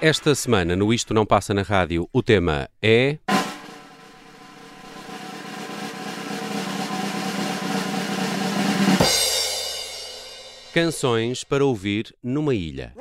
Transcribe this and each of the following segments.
Esta semana, no Isto Não Passa na Rádio, o tema é. Canções para ouvir numa ilha.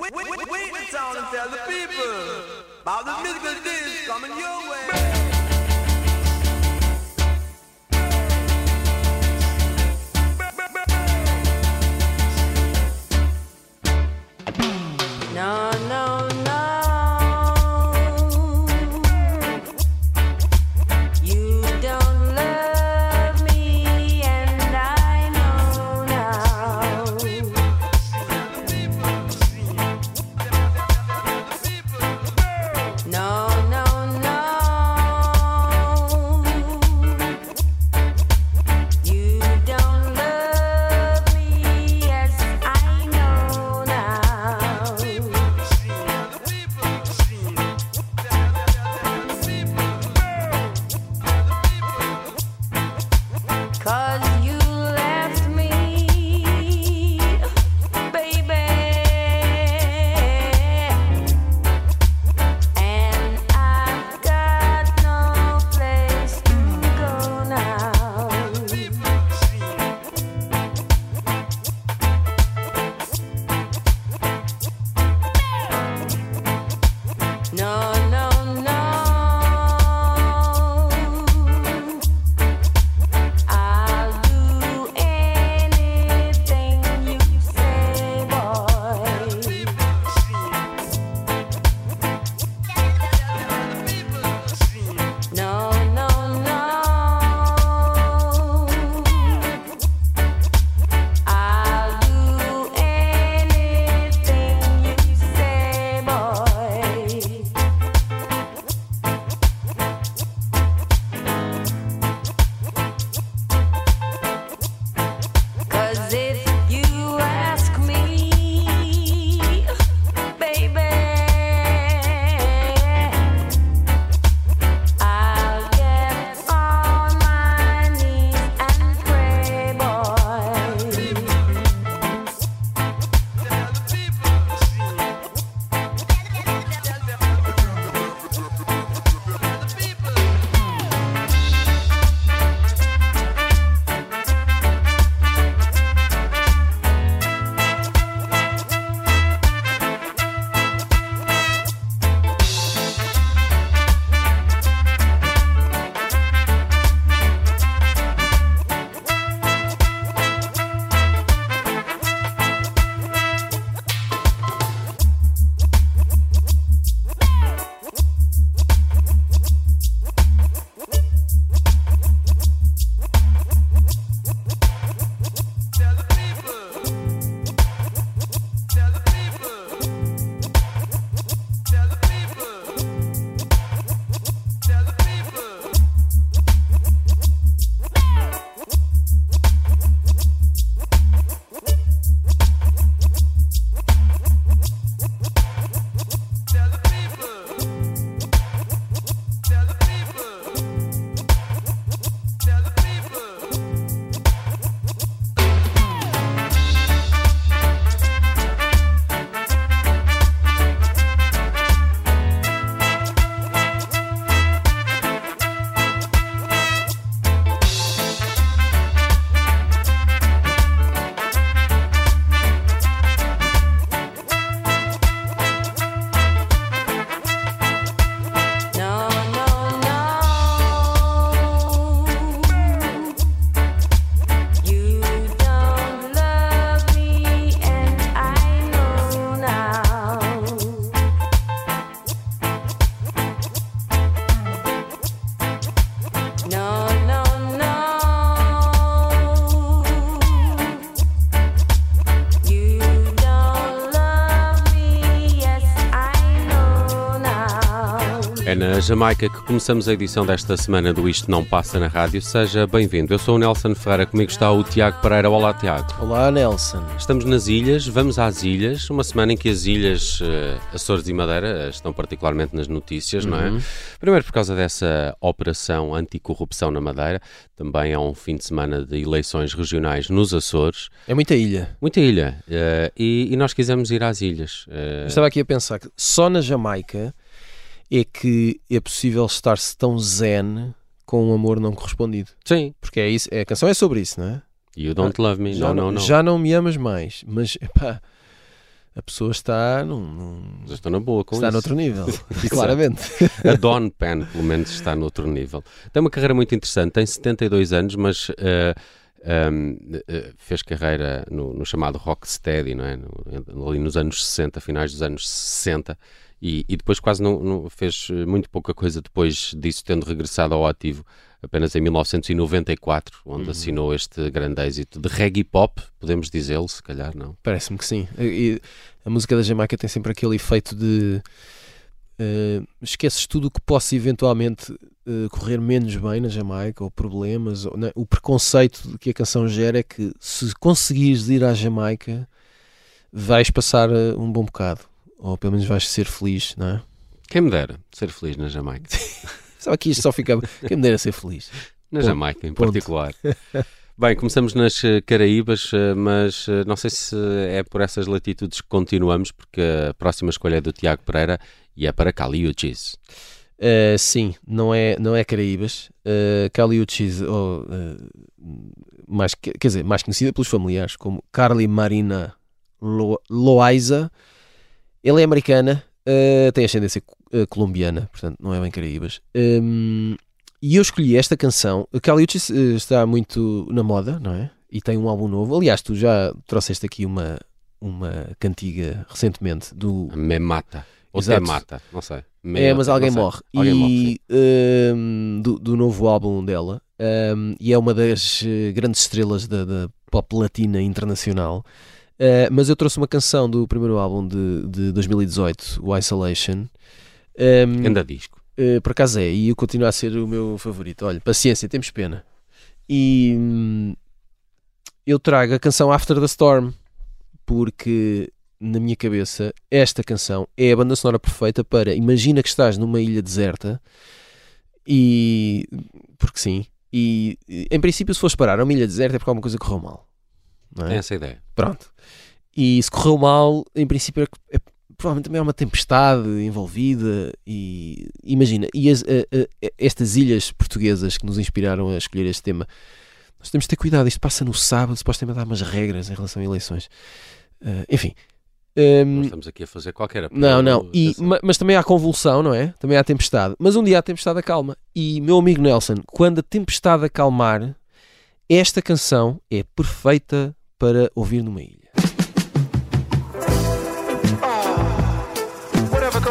Na Jamaica que começamos a edição desta semana do Isto Não Passa na Rádio. Seja bem-vindo. Eu sou o Nelson Ferreira, comigo está o Tiago Pereira. Olá, Tiago. Olá, Nelson. Estamos nas ilhas, vamos às ilhas, uma semana em que as ilhas eh, Açores e Madeira eh, estão particularmente nas notícias, não é? Primeiro por causa dessa operação anticorrupção na Madeira, também é um fim de semana de eleições regionais nos Açores. É muita ilha. Muita ilha. eh, e, nós quisemos ir às ilhas. Eu estava aqui a pensar que só na Jamaica é que é possível estar-se tão zen com um amor não correspondido. Sim. Porque é isso, a canção é sobre isso, não é? You don't love me. já, não, não, não. já não me amas mais, mas epá, a pessoa está num, num- Já estou na boa com está isso. noutro nível, claramente. A Dawn Penn, pelo menos, está noutro nível. Tem uma carreira muito interessante, tem 72 anos, mas eh, ehm, eh, fez carreira no, no chamado rocksteady, não é? No- ali nos anos 60, finais dos anos 60, e, e depois quase não, não- fez eh, muito pouca coisa depois disso, tendo regressado ao ativo apenas em 1994, onde assinou este grande êxito de reggae pop, podemos dizê-lo, se calhar não. Parece-me que sim. E a música da Jamaica tem sempre aquele efeito de eh, esqueces tudo o que possa eventualmente eh, correr menos bem na Jamaica, ou problemas. Ou, né? O preconceito que a canção gera é que se conseguires ir à Jamaica, vais passar eh, um bom bocado. Ou pelo menos vais ser feliz, não é? Quem me dera ser feliz na Jamaica. Sabe que isto só ficava. Quem me dera ser feliz. Na Ponto. Jamaica, em Ponto. particular. Bem, começamos nas eh, Caraíbas, eh, mas eh, não sei se é por essas latitudes que continuamos, porque a próxima escolha é do Tiago Pereira e é para Caliuchis. Uh, sim, não é, não é Caraíbas. Uh, Caliuchis, ou, uh, mais, que- quer dizer, mais conhecida pelos familiares como Carly Marina Lo- Loaiza. Ela é americana, uh, tem ascendência uh, colombiana, portanto não é bem Caraíbas. Um, e eu escolhi esta canção. Caliuchis uh, está muito na moda, não é? E tem um álbum novo. Aliás, tu já trouxeste aqui uma, uma cantiga recentemente do Me mata. Ou Exato. te mata, não sei. Me- é, mas alguém morre. Alguém morre, sim. e hum, do, do novo álbum dela. hum, e é uma das eh, grandes estrelas da, da pop latina internacional. Eh, mas eu trouxe uma canção do primeiro álbum de, de 2018, o Isolation. Hum, Anda disco. eh, por acaso é, e continua a ser o meu favorito. Olha, paciência, temos pena. E hum, eu trago a canção After the Storm, porque na minha cabeça esta canção é a banda sonora perfeita para imagina que estás numa ilha deserta e porque sim. E em princípio, se fores parar a uma ilha deserta é porque alguma coisa correu mal. Não É é? essa a ideia. Pronto. E se correu mal, em princípio, é, é- provavelmente também há uma tempestade envolvida. E imagina, e as- a- a- estas ilhas portuguesas que nos inspiraram a escolher este tema, nós temos de ter cuidado. Isto passa no sábado, supostamente há umas regras em relação a eleições. Ah, enfim. Nós estamos aqui a fazer qualquer apelo. não, não. E, atenção. ma- mas também há convulsão, não é? Também há tempestade. Mas um dia a tempestade acalma. E, meu amigo Nelson, quando a tempestade acalmar, esta canção é perfeita para ouvir numa ilha. Whatever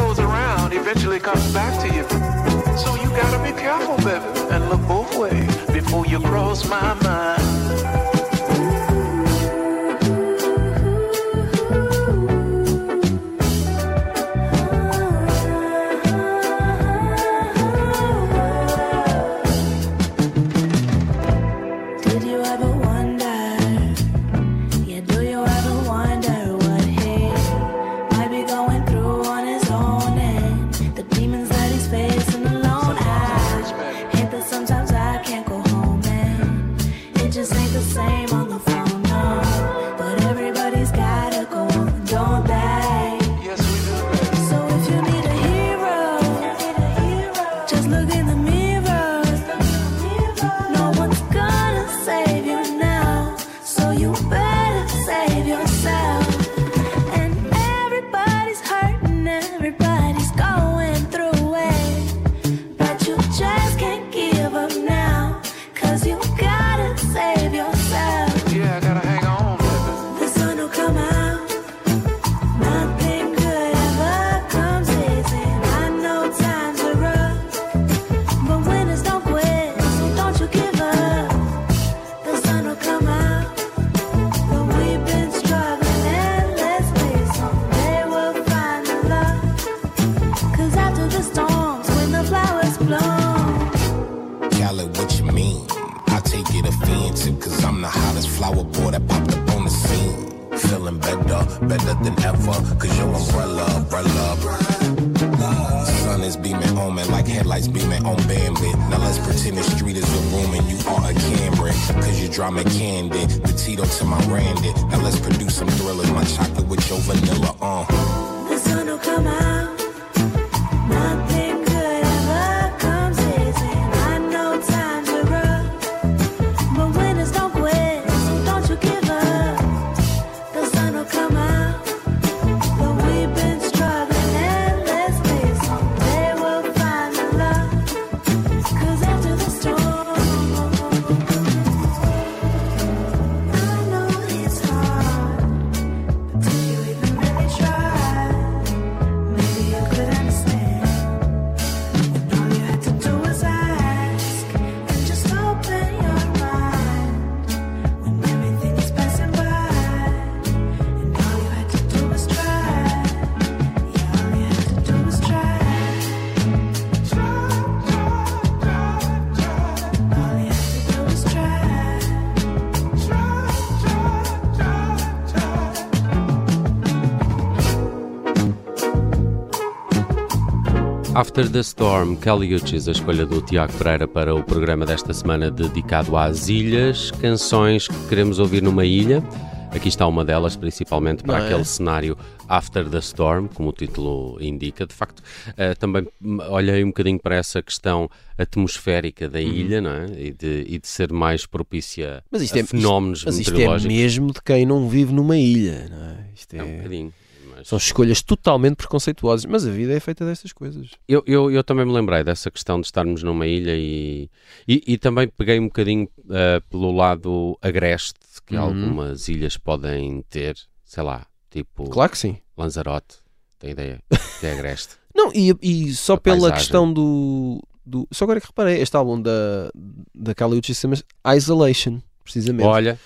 After the Storm, Kelly Uchis, a escolha do Tiago Pereira para o programa desta semana dedicado às ilhas, canções que queremos ouvir numa ilha. Aqui está uma delas, principalmente para Não é? aquele cenário After the Storm, como o título indica. De facto, eh, também olhei um bocadinho para essa questão atmosférica da ilha, não é? E de, e de ser mais propícia Uhum. Mas isto a é, fenómenos mas isto é meteorológicos. mesmo de quem não vive numa ilha, não é? Isto É um é, bocadinho. Mas- são escolhas totalmente preconceituosas, mas a vida é feita destas coisas. Eu, eu, eu também me lembrei dessa questão de estarmos numa ilha e, e, e também peguei um bocadinho eh, pelo lado agreste que Uhum. algumas ilhas podem ter, sei lá, tipo Claro que sim. Lanzarote, tem ideia que é agreste. Não, e, e só A pela paisagem. questão do, do. Só agora que reparei, este álbum da, da Kali Uchis chama-se Isolation, precisamente. Olha,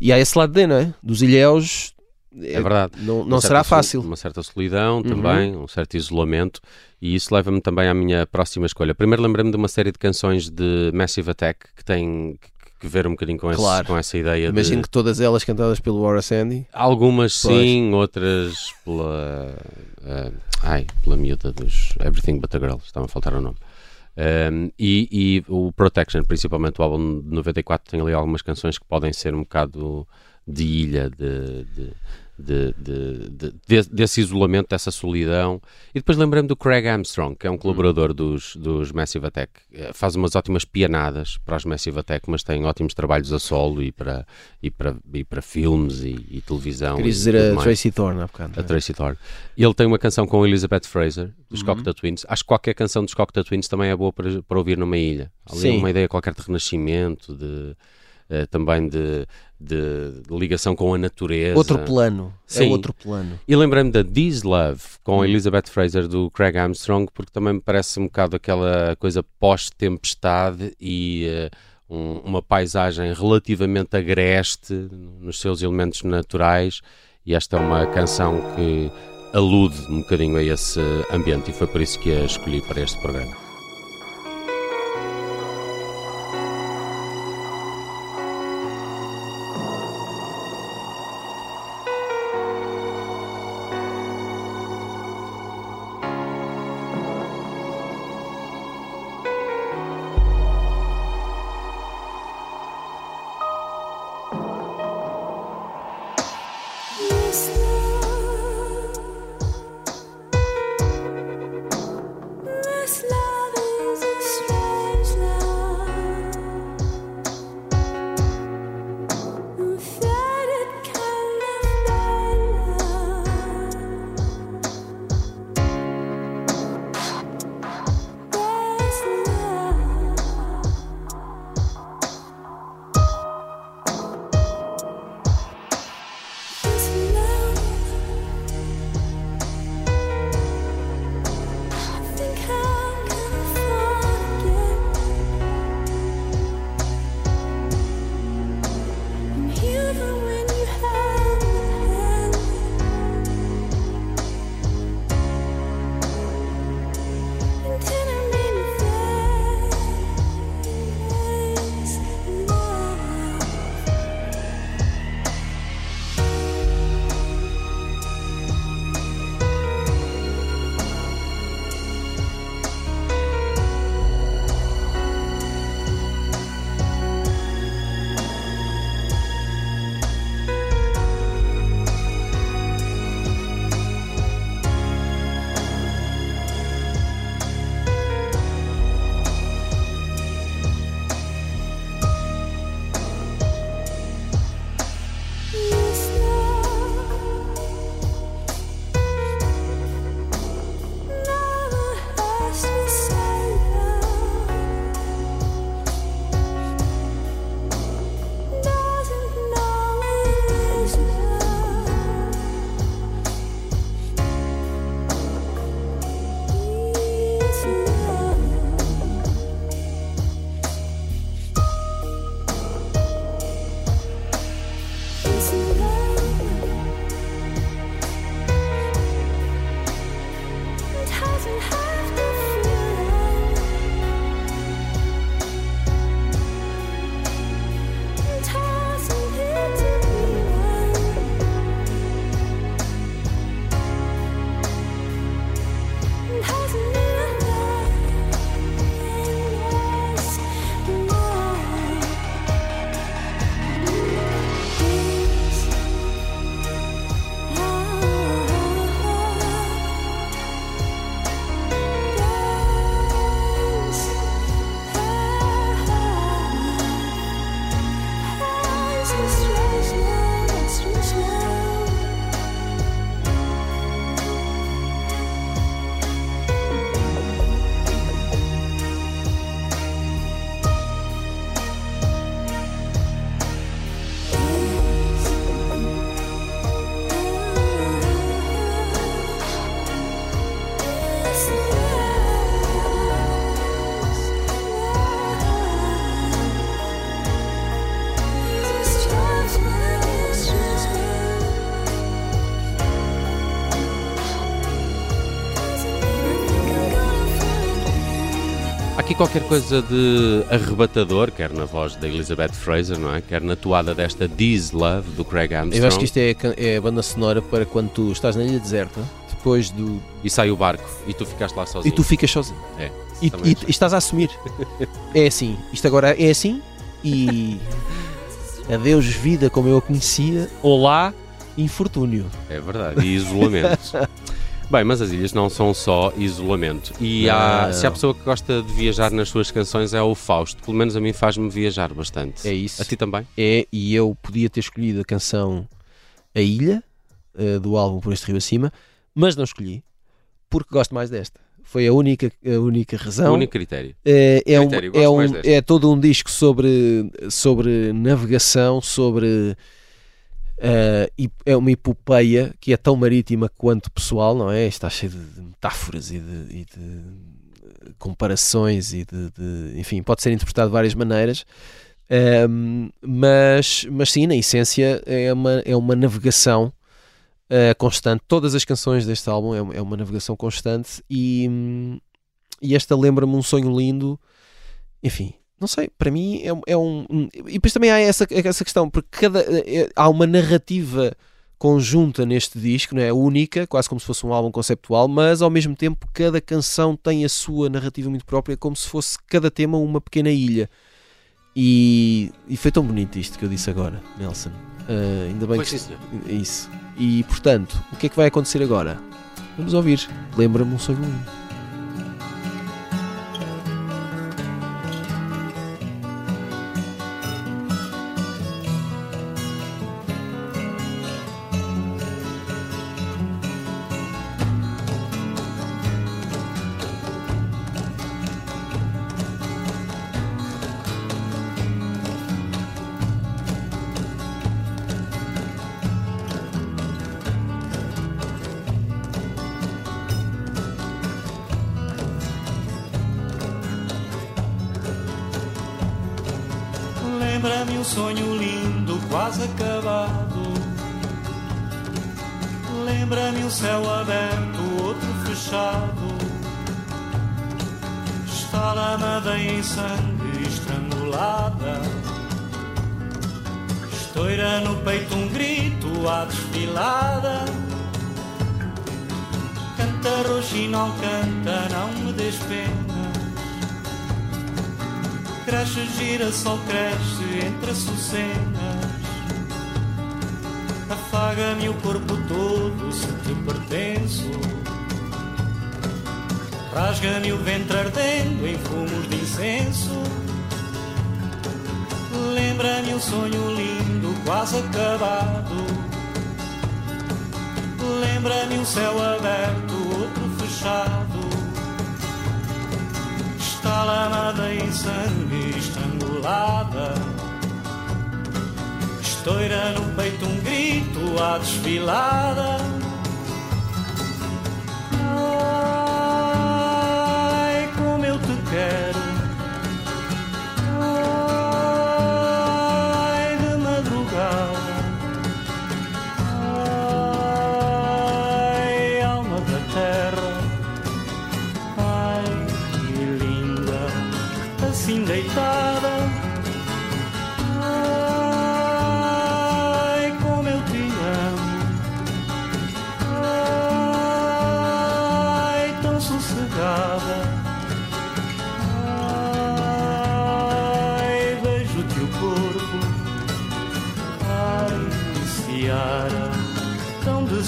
E há esse lado D, não é? Dos ilhéus. É verdade. Não, não será fácil. Uma certa solidão Uhum. também, um certo isolamento, e isso leva-me também à minha próxima escolha. Primeiro lembrei-me de uma série de canções de Massive Attack que tem que, ver um bocadinho com, esse- Claro. com essa ideia Imagino de... que todas elas cantadas pelo Horace Andy. Algumas Pois. sim, outras pela. ah, ai, pela miúda dos Everything But a Girl, estava a faltar o nome. Um, e, e o Protection, principalmente o álbum de 94, tem ali algumas canções que podem ser um bocado de ilha, de, de- de- de- de- de- desse isolamento, dessa solidão. E depois lembrei-me do Craig Armstrong, que é um colaborador dos, dos Massive Attack. Eh, Faz umas ótimas pianadas para os Massive Attack, mas tem ótimos trabalhos a solo e para, e para, e para filmes e, e televisão. Querias e dizer a mais. Tracy Thorne há bocado. A é? Tracy Thorne. Ele tem uma canção com Elizabeth Fraser, Uhum. dos Cocteau Twins. Acho que qualquer canção dos Cocteau Twins também é boa para, para ouvir numa ilha. Ali Sim. uma ideia qualquer de renascimento, de, eh, também de, de- de ligação com a natureza. Outro plano. É Sim. outro plano. E lembrei-me da This Love com Hum. a Elizabeth Fraser do Craig Armstrong, porque também me parece um bocado aquela coisa pós-tempestade e eh, um- uma paisagem relativamente agreste nos seus elementos naturais. E esta é uma canção que alude um bocadinho a esse ambiente e foi por isso que a escolhi para este programa. Qualquer coisa de arrebatador, quer na voz da Elizabeth Fraser, não é? Quer na toada desta This Love do Craig Armstrong. Eu acho que isto é, é a banda sonora para quando tu estás na ilha deserta, depois do. E sai o barco e tu ficaste lá E sozinho. tu ficas sozinho. É, E, e- e estás a assumir. É assim. Isto agora é assim e. Adeus, vida como eu a conhecia. Olá, infortúnio. É verdade, e isolamento. Bem, mas as ilhas não são só isolamento. E há, Não. se há pessoa que gosta de viajar nas suas canções é o Fausto. Pelo menos a mim faz-me viajar bastante. É isso. A ti também? É, e eu podia ter escolhido a canção A Ilha, eh, do álbum Por Este Rio Acima, mas não escolhi, porque gosto mais desta. Foi a única, a única razão. O único critério. É, é, um, Critério, é, gosto um- mais desta. é todo um disco sobre, sobre navegação, sobre. Eh, e é uma epopeia que é tão marítima quanto pessoal, não é? Está cheio de, metáforas e de, e de comparações e de, de- Enfim, pode ser interpretado de várias maneiras. Ehm, mas, mas sim, na essência é uma, é uma navegação eh, constante. Todas as canções deste álbum é uma, é uma navegação constante e, hum, e esta lembra-me um sonho lindo. Enfim, não sei, para mim é, um- é um. um- E depois também há essa, essa questão, porque cada, é- há uma narrativa conjunta neste disco, não é? única, quase como se fosse um álbum conceptual, mas ao mesmo tempo cada canção tem a sua narrativa muito própria, como se fosse cada tema uma pequena ilha. E, e foi tão bonito isto que eu disse agora, Nelson. Ah, ainda bem Pois que é isso. E portanto, o que é que vai acontecer agora? Vamos ouvir. Lembra-me um sonho lindo. Lembra-me um céu aberto, outro fechado está lamada em sangue estrangulada. Estoura no peito um grito à desfilada.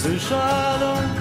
Tão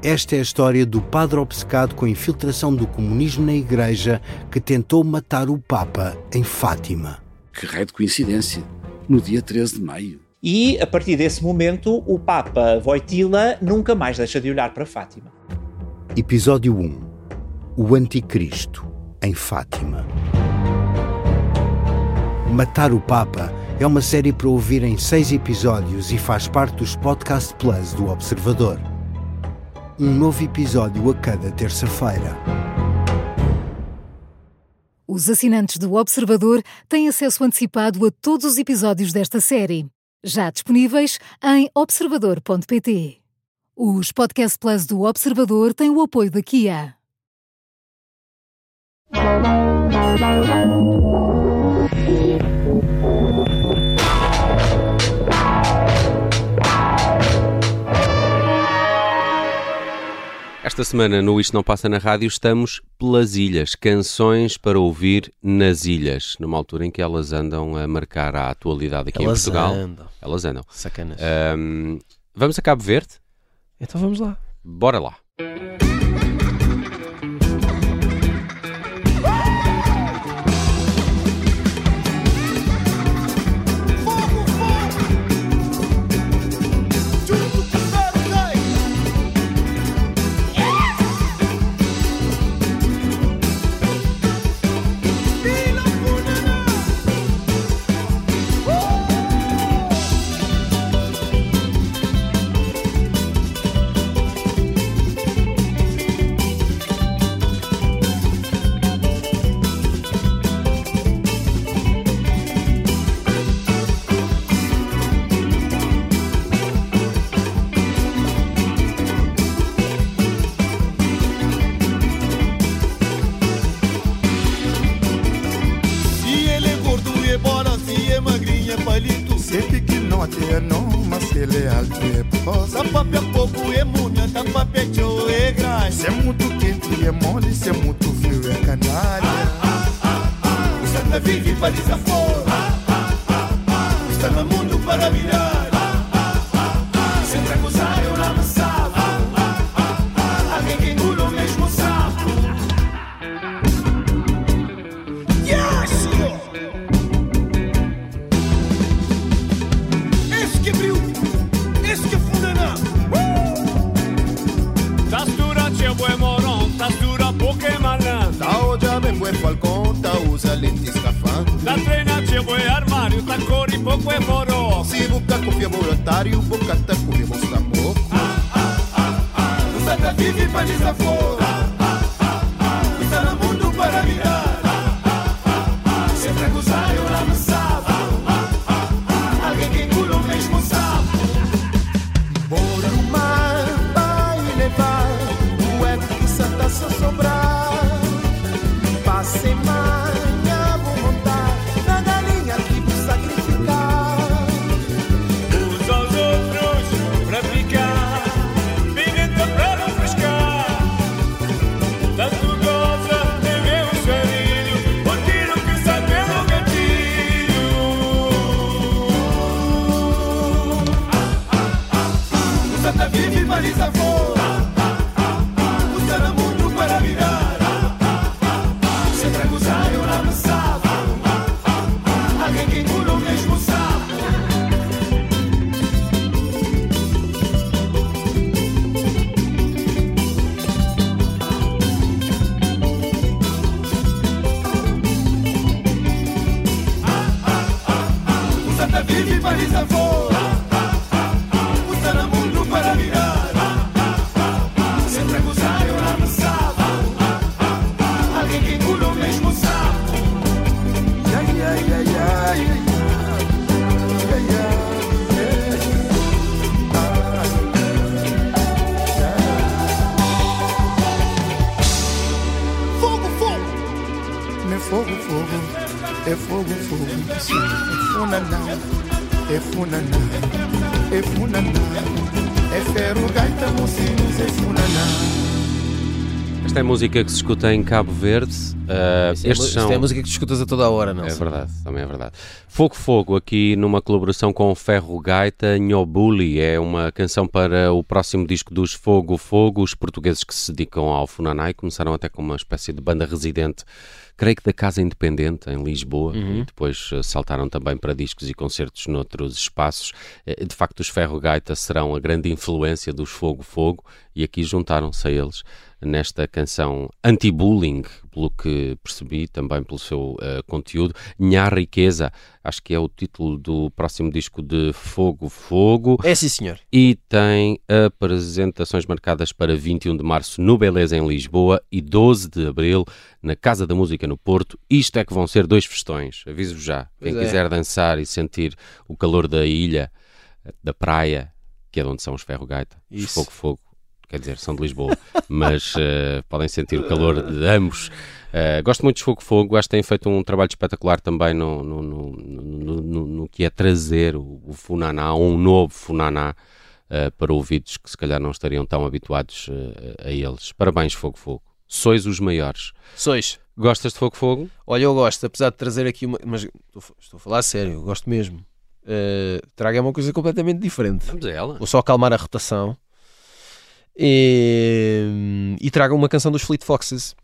Esta é a história do padre obcecado com a infiltração do comunismo na Igreja que tentou matar o Papa em Fátima. Que raio de coincidência. No dia 13 de maio. E, a partir desse momento, o Papa Voitila nunca mais deixa de olhar para Fátima. Episódio 1 O Anticristo em Fátima. Matar o Papa é uma série para ouvir em seis episódios e faz parte dos Podcast Plus do Observador. Um novo episódio a cada terça-feira. Os assinantes do Observador têm acesso antecipado a todos os episódios desta série, já disponíveis em observador.pt. Os Podcast Plus do Observador têm o apoio da Kia. Esta semana no Isto Não Passa na Rádio estamos pelas ilhas, canções para ouvir nas ilhas, numa altura em que elas andam a marcar a atualidade aqui Elas em Portugal. andam. Elas andam. Sacanas. Ahm, vamos a Cabo Verde? Então vamos lá. Bora lá. Armario, ta corri poco e moro. Se boca confia laboratório, boca tá confia mostra moco. O Santa vive para desaforo. É funaná, é funaná, é ferro, gaita, mocinho, Zé Funaná. Esta é a música que se escuta em Cabo Verde. Uh, Isto é, estes são... é a música que escutas a toda a hora, não É verdade, também é verdade. Fogo Fogo, aqui numa colaboração com o Ferro Gaita, Nhobuli, é uma canção para o próximo disco dos Fogo Fogo, os portugueses que se dedicam ao Funanai, começaram até com uma espécie de banda residente, creio que da Casa Independente, em Lisboa, Uhum. e depois eh, saltaram também para discos e concertos noutros espaços. Eh, De facto, os Ferro Gaita serão a grande influência dos Fogo Fogo, e aqui juntaram-se a eles nesta canção anti-bullying, pelo que percebi, também pelo seu eh, conteúdo. Nha Riqueza, acho que é o título do próximo disco de Fogo Fogo. É sim, senhor. E tem apresentações marcadas para 21 de março no Beleza, em Lisboa, e 12 de abril na Casa da Música no Porto. Isto é que vão ser dois festões, aviso-vos já. Quem Pois é. quiser dançar e sentir o calor da ilha, da praia, que é de onde são os Ferro Gaita, os Isso. Fogo Fogo, quer dizer, são de Lisboa, mas eh, podem sentir o calor de ambos. Eh, gosto muito de Fogo Fogo, acho que têm feito um trabalho espetacular também no, no, no, no- no- que é trazer o, o Funaná, um novo Funaná, eh, para ouvidos que se calhar não estariam tão habituados a eles. Parabéns, Fogo Fogo. Sois os maiores. Sois. Gostas de Fogo Fogo? Olha, eu gosto, apesar de trazer aqui uma. Mas estou, a falar a sério, gosto mesmo. Uh, traga uma coisa completamente diferente. Vamos a ela. Vou só acalmar a rotação. E, e traga uma canção dos Fleet Foxes.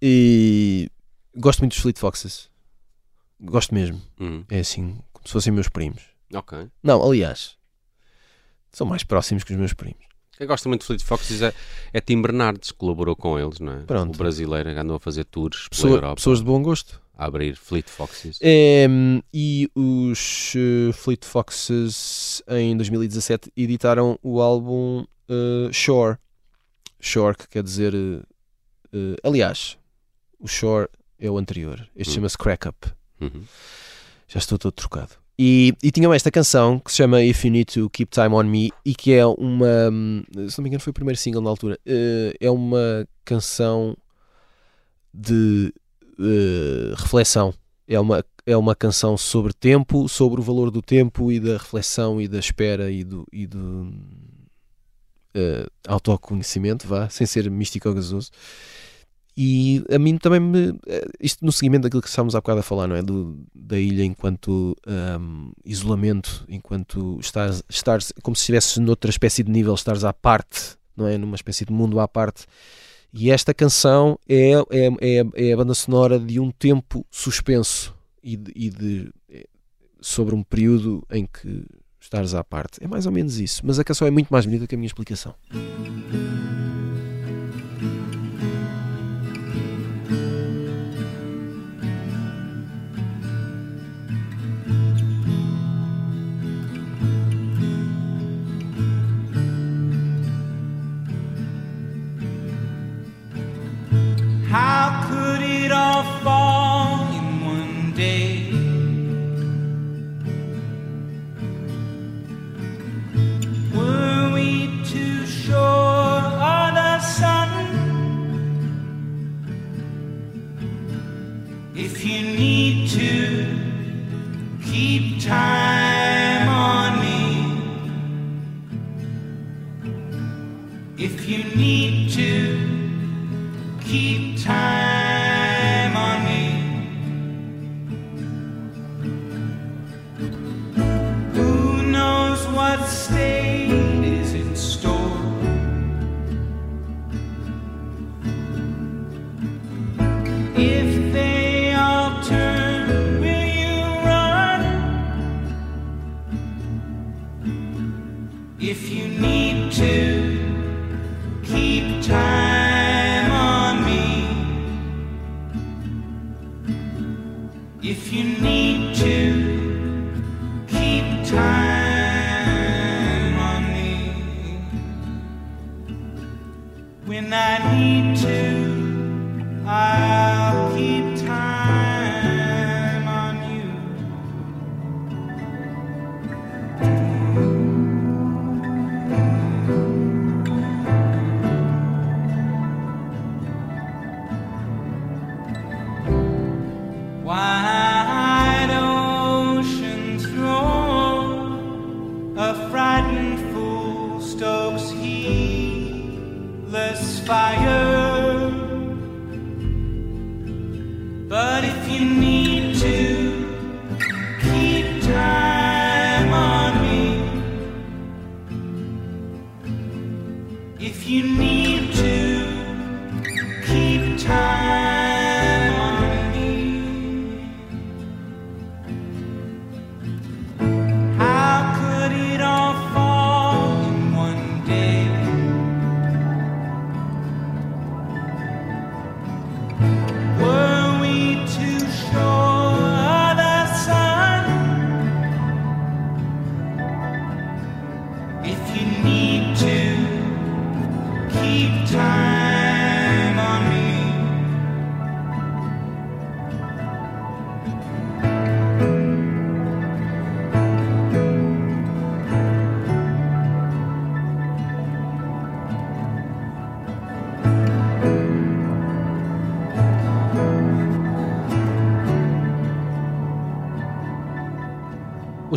E gosto muito dos Fleet Foxes. Gosto mesmo. Hum. É assim, como se fossem meus primos. Ok. Não, aliás, são mais próximos que os meus primos. Quem gosta muito de Fleet Foxes é, é Tim Bernardes, que colaborou com eles, não é? Pronto. O brasileiro andou a fazer tours pela Pessoa- Europa. pessoas de bom gosto. A abrir Fleet Foxes. Em, e os eh, Fleet Foxes em 2017 editaram o álbum eh, Shore. Shore, que quer dizer. eh, eh, aliás, o Shore é o anterior. Este Hum. chama-se Crack Up. Uhum. Já estou todo trocado. E, e tinham esta canção que se chama If You Need to Keep Time on Me e que é uma. hum, Se não me engano, foi o primeiro single na altura. eh, é uma canção de reflexão. É uma, é uma canção sobre tempo, sobre o valor do tempo e da reflexão e da espera e do, e do eh, autoconhecimento, vá, sem ser místico ou gasoso. E a mim também me. eh, Isto no seguimento daquilo que estávamos há bocado a falar, não é? Do, da ilha enquanto ahm, isolamento, enquanto estás, estás como se estivesses noutra espécie de nível, estares à parte, não é? Numa espécie de mundo à parte. E esta canção é, é, é, é a banda sonora de um tempo suspenso e de, e de- é, sobre um período em que estares à parte. É mais ou menos isso, mas a canção é muito mais bonita que a minha explicação. Time on me, if you need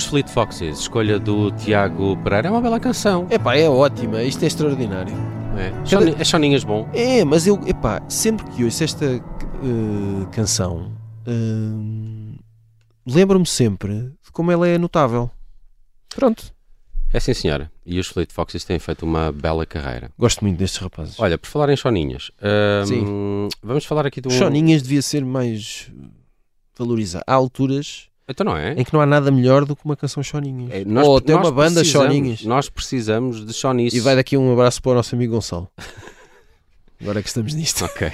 Os Fleet Foxes, escolha do Tiago Pereira, é uma bela canção. Epá, é ótima, isto é extraordinário. É, Choni- é choninhas bom. É, mas eu, epá, sempre que ouço esta eh, canção, eh, lembro-me sempre de como ela é notável. Pronto. É sim, senhora. E os Fleet Foxes têm feito uma bela carreira. Gosto muito destes rapazes. Olha, por falar em choninhas, Sim. vamos falar aqui de um. Choninhas devia ser mais valorizado. Há alturas Então não é? em que não há nada melhor do que uma canção Choninhas. É, nós- Ou até uma banda Choninhas. Nós precisamos de chonice. E vai daqui um abraço para o nosso amigo Gonçalo. Agora que estamos nisto. Ok.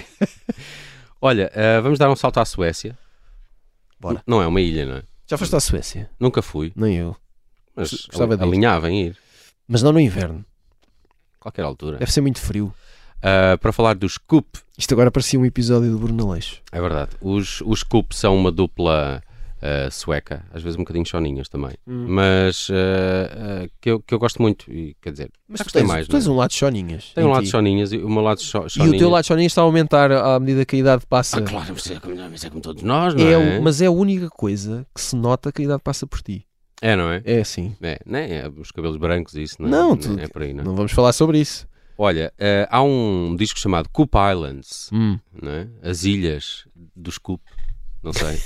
Olha, eh, vamos dar um salto à Suécia. Bora. Não é uma ilha, não é? Já foste à Suécia? Nunca fui, Nem eu. mas Gostava de ir. alinhava em ir. Mas não no inverno. Qualquer altura. Deve ser muito frio. Ah, para falar dos Coop, Isto agora parecia um episódio do Bruno Aleixo. é verdade. Os, os Coop são uma dupla ah, sueca, às vezes um bocadinho choninhas também. Hum. Mas ah, ah, que, eu, que eu gosto muito. E, quer dizer, Mas tu tens, mais. tu tens é? um lado de Choninhas. Tem em um lado ti. choninhas e o meu lado cho- E choninhas. o teu lado de Choninhas está a aumentar à medida que a idade passa. Ah, claro, mas é, como, mas é como todos nós, não É é? mas é a única coisa que se nota que a idade passa por ti. É, não é? É assim. É, não é? É os cabelos brancos e isso, não é? Não, tu- é por aí, não é? Não vamos falar sobre isso. Olha, eh, há um disco chamado Coop Islands, Hum. não é? As Ilhas dos Coop, não sei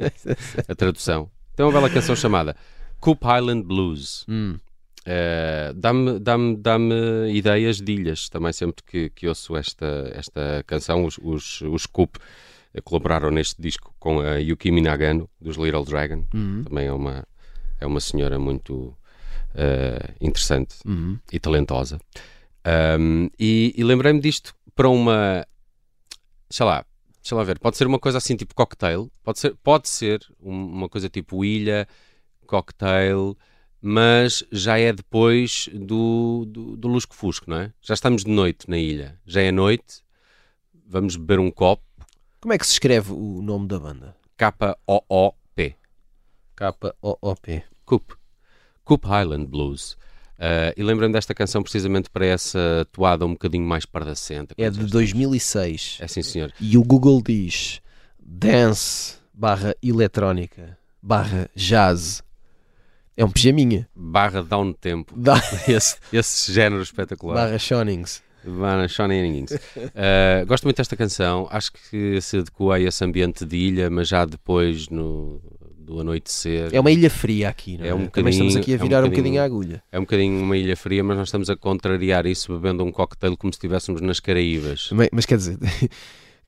a tradução. Tem uma bela canção chamada Coop Island Blues. Hum. Eh, dá-me, dá-me, dá-me ideias de ilhas também sempre que, que ouço esta, esta canção. Os, os, os Coop eh, colaboraram neste disco com a Yuki Minagano, dos Little Dragon. Uhum. Também é uma, é uma senhora muito eh, interessante Uhum. e talentosa. Um, e e lembrei-me disto para uma. Sei lá, deixa lá ver. Pode ser uma coisa assim tipo cocktail, pode ser, pode ser um- uma coisa tipo ilha, cocktail, mas já é depois do, do, do lusco-fusco, não é? Já estamos de noite na ilha, já é noite, vamos beber um copo, Como é que se escreve o nome da banda? K-O-O-P, K-O-O-P. Coop, Coop Highland Blues. Uh, e lembrei-me desta canção precisamente para essa toada um bocadinho mais pardacenta. É de disseste. 2006. É sim, senhor. E o Google diz dance barra eletrónica barra jazz. É um pijaminha. Barra down tempo. Dá- Esse, esse género espetacular. Barra Shonings. Barra Shenanigans. Uh, gosto muito desta canção. Acho que se adequa a esse ambiente de ilha, mas já depois no, do anoitecer. É uma ilha fria aqui, não é? É um Também estamos bocadinho- aqui a é um virar um bocadinho- bocadinho a agulha. É um bocadinho uma ilha fria, mas nós estamos a contrariar isso bebendo um cocktail como se estivéssemos nas Caraíbas. Mas, mas quer dizer,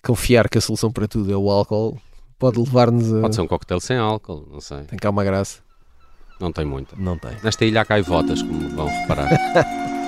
confiar que a solução para tudo é o álcool pode levar-nos a. Pode ser um cocktail sem álcool, não sei. Tem cá uma graça. Não tem muita. Não tem. Nesta ilha há caivotas, como vão reparar.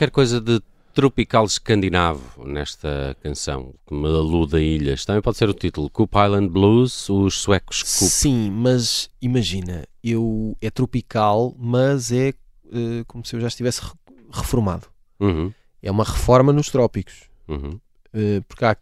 qualquer coisa de tropical escandinavo nesta canção, que me aluda a ilhas. Também pode ser o título, Coop Island Blues, os suecos Coop. Sim, mas imagina, eu é tropical, mas é eh, como se eu já estivesse re- reformado. Uhum, É uma reforma nos trópicos. uhum. Eh, porque há,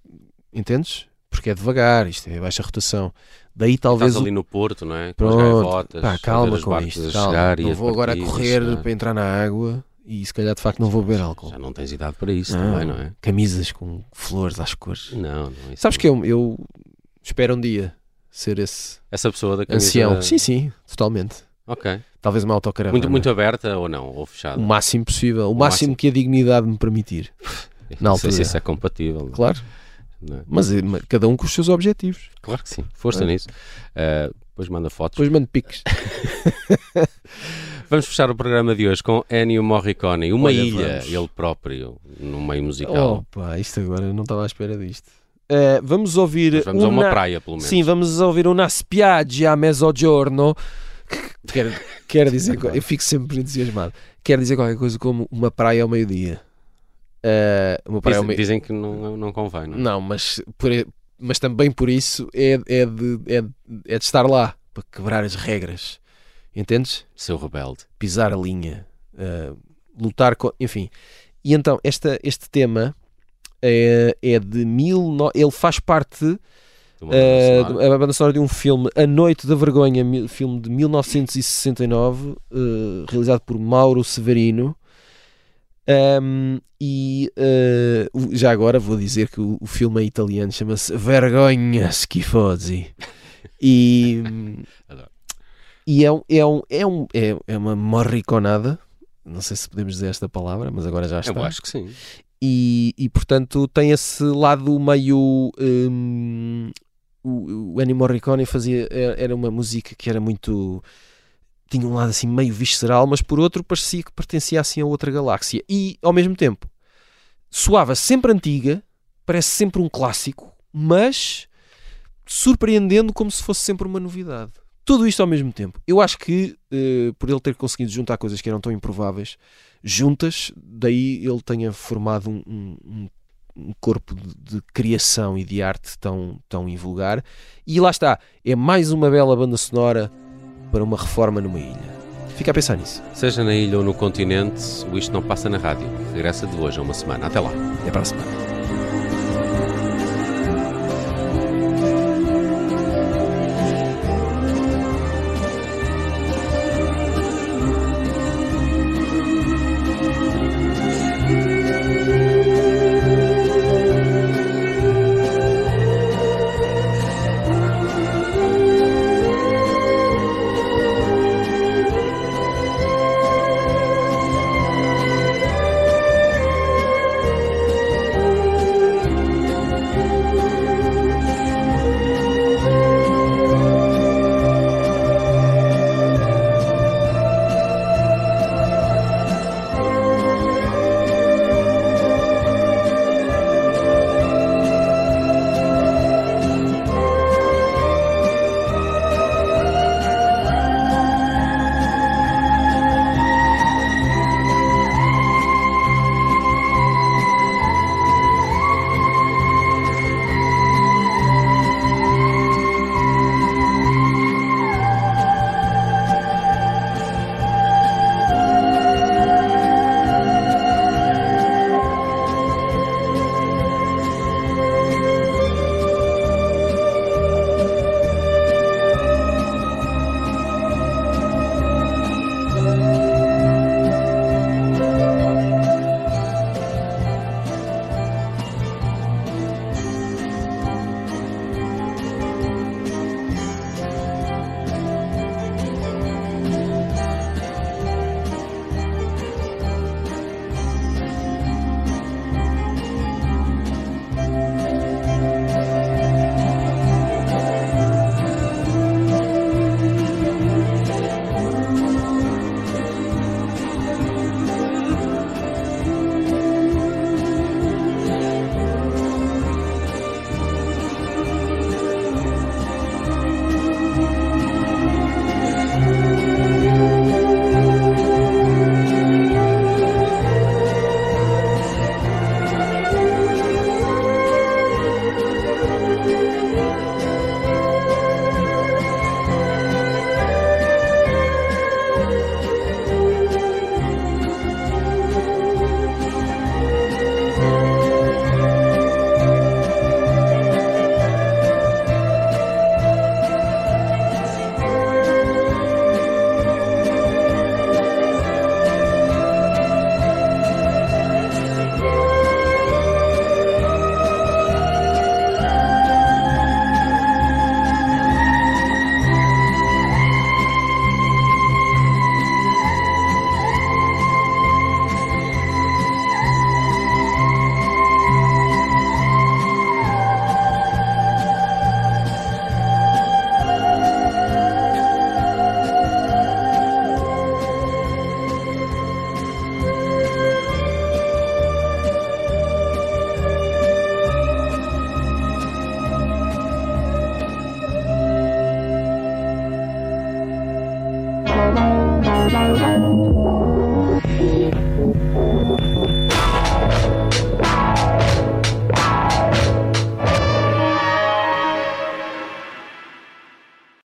entendes? Porque é devagar, isto é baixa rotação. Daí talvez. Estás ali no Porto, não é? Com as Pronto, gaivotas, pá, calma as com isto. calma. Não vou agora correr é? para entrar na água e se calhar de facto não vou beber álcool. Já não tens idade para isso Não, também, não é? Camisas com flores às cores. Não, não. Isso Sabes não. que eu, eu espero um dia ser esse Essa pessoa da camisa... ancião. Sim, sim, totalmente. Ok. Talvez uma autocaravana. Muito, muito aberta ou não? Ou fechada? O máximo possível. O, O máximo, máximo. que a dignidade me permitir. na Não sei se isso é compatível. é? Claro. É? Mas, eh, mas cada um com os seus objetivos. Claro que sim. Força É. nisso. Uh, depois manda fotos. Depois mando piques. Vamos fechar o programa de hoje com Ennio Morricone. Uma Olha, ilha, vamos. ele próprio, no meio musical. Opa, isto agora eu não estava à espera disto. Eh, vamos ouvir. Mas vamos a uma una- praia, pelo menos. Sim, vamos ouvir uma spiaggia a mezzogiorno. que Quer, quer dizer, eu fico sempre entusiasmado. Quer dizer qualquer coisa como uma praia ao meio-dia. Eh, uma praia ao Dizem, meio dizem que não, não convém, não é? Não, mas, por mas também por isso é, é, de, é, de- é de estar lá para quebrar as regras. Entendes? Seu rebelde. Pisar a linha, eh, lutar com. Enfim. E então, esta, este tema é, é de mil. no- Ele faz parte sonora. a banda sonora de um filme, A Noite da Vergonha, filme de 1969, eh, realizado por Mauro Severino. Um, e uh, já agora vou dizer que o, o filme é italiano, chama-se Vergonha Schifosi. E, Adoro. E é, um, é, um, é, um, é, é uma morriconada. Não sei se podemos dizer esta palavra, mas agora já está. Eu acho que sim. E, e, portanto tem esse lado meio. hum, o, o Ennio Morricone fazia. Era era uma música que era muito. Tinha um lado assim meio visceral, mas por outro parecia que pertencia assim a outra galáxia. E ao mesmo tempo soava sempre antiga, parece sempre um clássico, mas surpreendendo como se fosse sempre uma novidade. Tudo isto ao mesmo tempo. Eu acho que eh, por ele ter conseguido juntar coisas que eram tão improváveis, juntas, daí ele tenha formado um, um- um- um corpo de, de criação e de arte tão, tão invulgar. E lá está, é mais uma bela banda sonora para uma reforma numa ilha. Fica a pensar nisso. Seja na ilha ou no continente, o Isto Não Passa na Rádio. Regressa de hoje a uma semana. Até lá. Até para a semana.